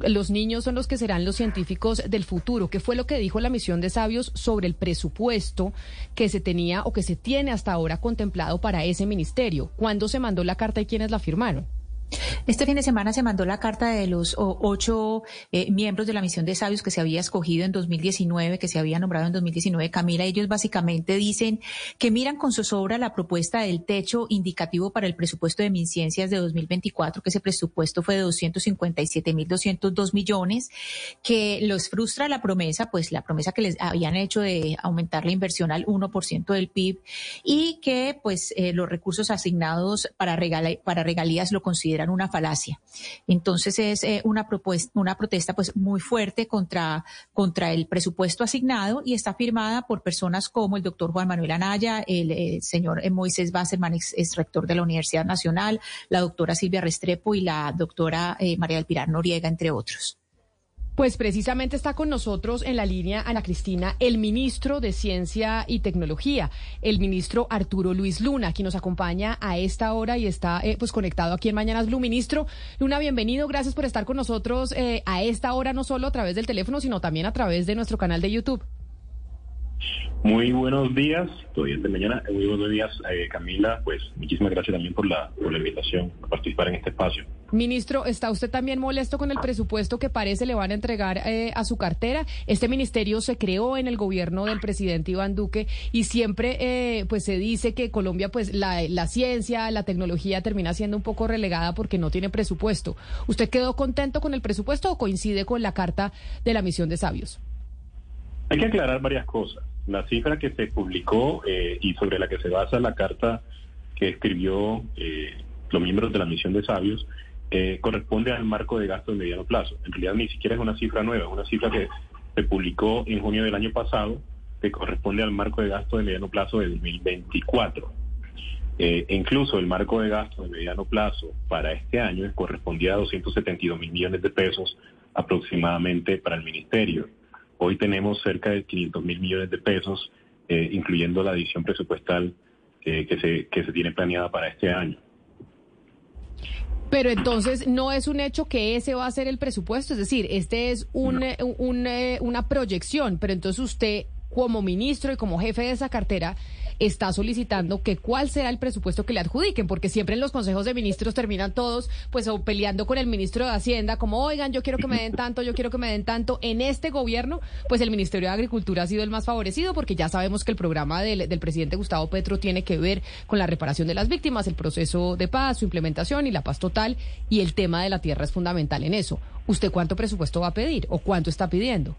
Los niños son los que serán los científicos del futuro. ¿Qué fue lo que dijo la misión de sabios sobre el presupuesto que se tenía o que se tiene hasta ahora contemplado para ese ministerio? ¿Cuándo se mandó la carta y quiénes la firmaron? Este fin de semana se mandó la carta de los ocho eh, miembros de la misión de sabios que se había escogido en 2019, que se había nombrado en 2019. Camila, ellos básicamente dicen que miran con zozobra la propuesta del techo indicativo para el presupuesto de MinCiencias de 2024, que ese presupuesto fue de 257.202 millones, que los frustra la promesa, pues la promesa que les habían hecho de aumentar la inversión al 1% del PIB y que pues eh, los recursos asignados para, para regalías lo consideran una falacia. Entonces es eh, una propuesta, una protesta pues muy fuerte contra, contra el presupuesto asignado y está firmada por personas como el doctor Juan Manuel Anaya, el, señor Moisés Basserman, ex, rector de la Universidad Nacional, la doctora Silvia Restrepo y la doctora eh, María del Pilar Noriega, entre otros. Pues precisamente está con nosotros en la línea Ana Cristina, el ministro de Ciencia y Tecnología, el ministro Arturo Luis Luna, quien nos acompaña a esta hora y está eh, pues conectado aquí en Mañanas Blue. Ministro Luna, bienvenido, gracias por estar con nosotros eh, a esta hora, no solo a través del teléfono, sino también a través de nuestro canal de YouTube. Muy buenos días, todavía de mañana. Muy buenos días, eh, Camila. Pues muchísimas gracias también por la, por la invitación a participar en este espacio. Ministro, ¿está usted también molesto con el presupuesto que parece le van a entregar eh, a su cartera? Este ministerio se creó en el gobierno del presidente Iván Duque y siempre eh, pues se dice que Colombia, pues la, la ciencia, la tecnología termina siendo un poco relegada porque no tiene presupuesto. ¿Usted quedó contento con el presupuesto o coincide con la carta de la misión de sabios? Hay que aclarar varias cosas. La cifra que se publicó eh, y sobre la que se basa la carta que escribió eh, los miembros de la misión de sabios eh, corresponde al marco de gasto de mediano plazo. En realidad ni siquiera es una cifra nueva, es una cifra que se publicó en junio del año pasado que corresponde al marco de gasto de mediano plazo de 2024. Eh, incluso el marco de gasto de mediano plazo para este año correspondía a 272 mil millones de pesos aproximadamente para el ministerio. Hoy tenemos cerca de 500 mil millones de pesos, eh, incluyendo la adición presupuestal que, se, que se tiene planeada para este año. Pero entonces no es un hecho que ese va a ser el presupuesto, es decir, este es un, eh, eh, una proyección, pero entonces usted como ministro y como jefe de esa cartera está solicitando que cuál será el presupuesto que le adjudiquen, porque siempre en los consejos de ministros terminan todos pues peleando con el ministro de Hacienda, como oigan, yo quiero que me den tanto, yo quiero que me den tanto. En este gobierno, pues el Ministerio de Agricultura ha sido el más favorecido, porque ya sabemos que el programa del presidente Gustavo Petro tiene que ver con la reparación de las víctimas, el proceso de paz, su implementación y la paz total, y el tema de la tierra es fundamental en eso. ¿Usted cuánto presupuesto va a pedir o cuánto está pidiendo?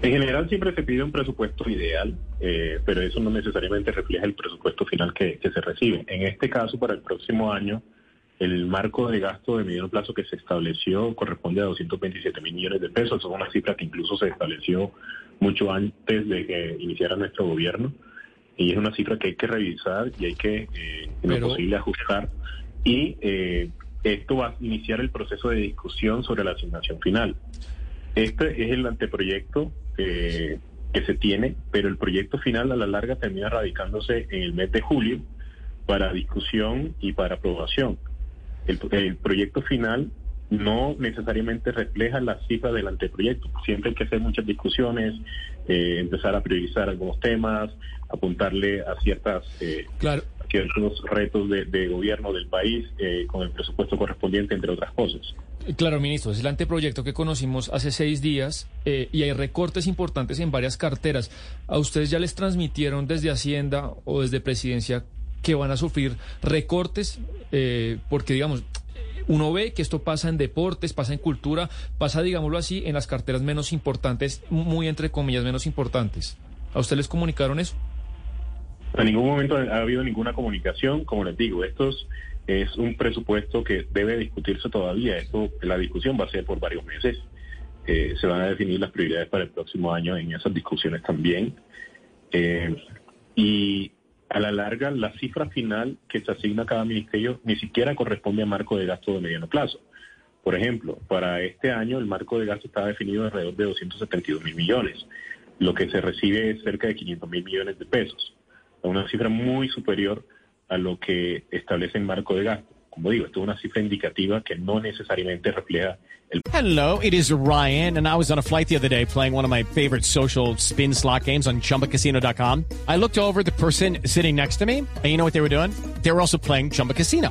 En general siempre se pide un presupuesto ideal, eh, pero eso no necesariamente refleja el presupuesto final que, se recibe. En este caso, para el próximo año, el marco de gasto de mediano plazo que se estableció corresponde a 227 mil millones de pesos. Es una cifra que incluso se estableció mucho antes de que iniciara nuestro gobierno. Y es una cifra que hay que revisar y hay que, eh, en lo posible, ajustar. Y eh, esto va a iniciar el proceso de discusión sobre la asignación final. Este es el anteproyecto eh, que se tiene, pero el proyecto final a la larga termina radicándose en el mes de julio para discusión y para aprobación. El, proyecto final no necesariamente refleja las cifras del anteproyecto. Siempre hay que hacer muchas discusiones, eh, empezar a priorizar algunos temas, apuntarle a ciertas eh, claro ciertos retos de, gobierno del país eh, con el presupuesto correspondiente, entre otras cosas. Claro, ministro, es el anteproyecto que conocimos hace seis días eh, y hay recortes importantes en varias carteras. ¿A ustedes ya les transmitieron desde Hacienda o desde Presidencia que van a sufrir recortes? Eh, porque, digamos, uno ve que esto pasa en deportes, pasa en cultura, pasa, digámoslo así, en las carteras menos importantes, muy entre comillas, menos importantes. ¿A ustedes les comunicaron eso? En ningún momento ha habido ninguna comunicación, como les digo, estos es un presupuesto que debe discutirse todavía. Esto, la discusión va a ser por varios meses. Eh, se van a definir las prioridades para el próximo año en esas discusiones también. Eh, y a la larga, la cifra final que se asigna a cada ministerio ni siquiera corresponde al marco de gasto de mediano plazo. Por ejemplo, para este año el marco de gasto está definido alrededor de 272 mil millones. Lo que se recibe es cerca de 500 mil millones de pesos. Una cifra muy superior a lo que establece el marco de gasto. Como digo, esto es una cifra indicativa que no necesariamente refleja el... Hello, it is Ryan, and I was on a flight the other day playing one of my favorite social spin slot games on ChumbaCasino.com. I looked over the person sitting next to me, and you know what they were doing? They were also playing Chumba Casino.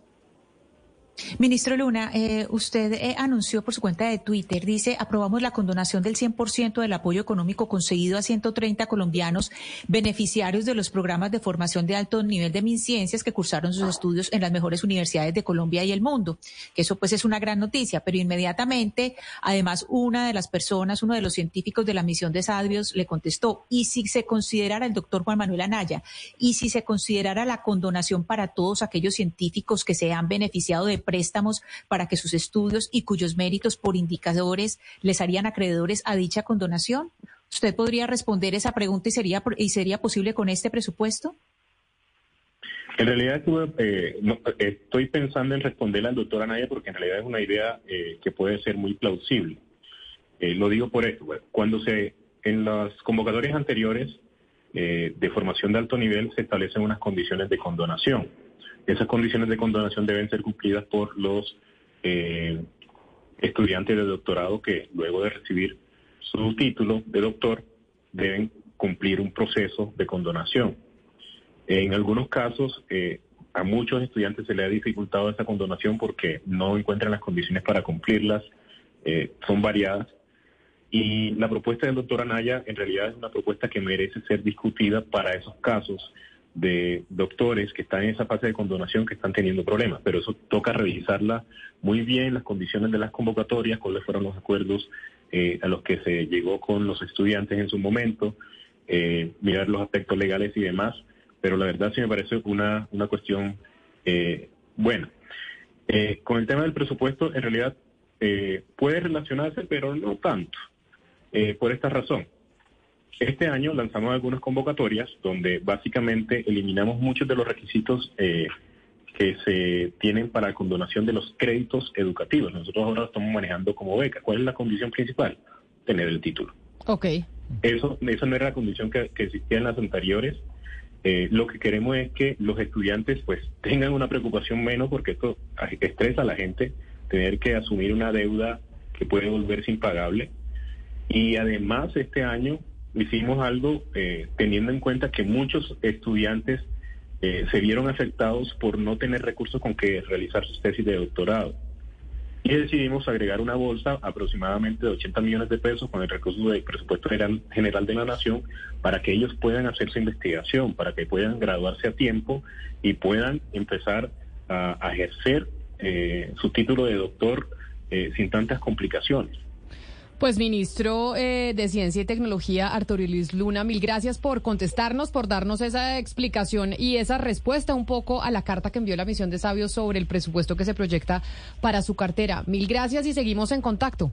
Ministro Luna, eh, usted eh, anunció por su cuenta de Twitter, dice, aprobamos la condonación del 100% del apoyo económico conseguido a 130 colombianos beneficiarios de los programas de formación de alto nivel de MinCiencias que cursaron sus estudios en las mejores universidades de Colombia y el mundo. Eso pues es una gran noticia, pero inmediatamente, además, una de las personas, uno de los científicos de la misión de Sadrios le contestó, y si se considerara el doctor Juan Manuel Anaya, y si se considerara la condonación para todos aquellos científicos que se han beneficiado de préstamos para que sus estudios y cuyos méritos por indicadores les harían acreedores a dicha condonación? ¿Usted podría responder esa pregunta y sería, y sería posible con este presupuesto? En realidad eh, no, estoy pensando en responderle al doctor Anaya porque en realidad es una idea eh, que puede ser muy plausible. Eh, lo digo por esto. Cuando se, en las convocatorias anteriores eh, de formación de alto nivel se establecen unas condiciones de condonación. Esas condiciones de condonación deben ser cumplidas por los eh, estudiantes de doctorado que luego de recibir su título de doctor deben cumplir un proceso de condonación. En algunos casos, eh, a muchos estudiantes se les ha dificultado esa condonación porque no encuentran las condiciones para cumplirlas, son variadas. Y la propuesta del doctor Anaya en realidad es una propuesta que merece ser discutida para esos casos de doctores que están en esa fase de condonación que están teniendo problemas, pero eso toca revisarla muy bien, las condiciones de las convocatorias, cuáles fueron los acuerdos eh, a los que se llegó con los estudiantes en su momento, eh, mirar los aspectos legales y demás, pero la verdad sí me parece una, una cuestión eh, buena. Eh, con el tema del presupuesto, en realidad eh, puede relacionarse, pero no tanto, eh, por esta razón. Este año lanzamos algunas convocatorias donde básicamente eliminamos muchos de los requisitos eh, que se tienen para condonación de los créditos educativos. Nosotros ahora lo estamos manejando como beca. ¿Cuál es la condición principal? Tener el título. Ok. Eso, esa no era la condición que, que existía en las anteriores. Eh, lo que queremos es que los estudiantes pues tengan una preocupación menos porque esto estresa a la gente tener que asumir una deuda que puede volverse impagable. Y además este año hicimos algo eh, teniendo en cuenta que muchos estudiantes eh, se vieron afectados por no tener recursos con que realizar sus tesis de doctorado. Y decidimos agregar una bolsa aproximadamente de 80 millones de pesos con el recurso del presupuesto general, de la Nación para que ellos puedan hacer su investigación, para que puedan graduarse a tiempo y puedan empezar a, ejercer eh, su título de doctor sin tantas complicaciones. Pues ministro eh, de Ciencia y Tecnología, Arturo Luis Luna, mil gracias por contestarnos, por darnos esa explicación y esa respuesta un poco a la carta que envió la misión de sabios sobre el presupuesto que se proyecta para su cartera. Mil gracias y seguimos en contacto.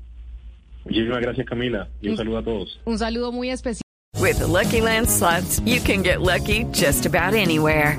Muchísimas gracias Camila y un saludo a todos. Un saludo muy especial. With the Lucky Land slots, you can get lucky just about anywhere.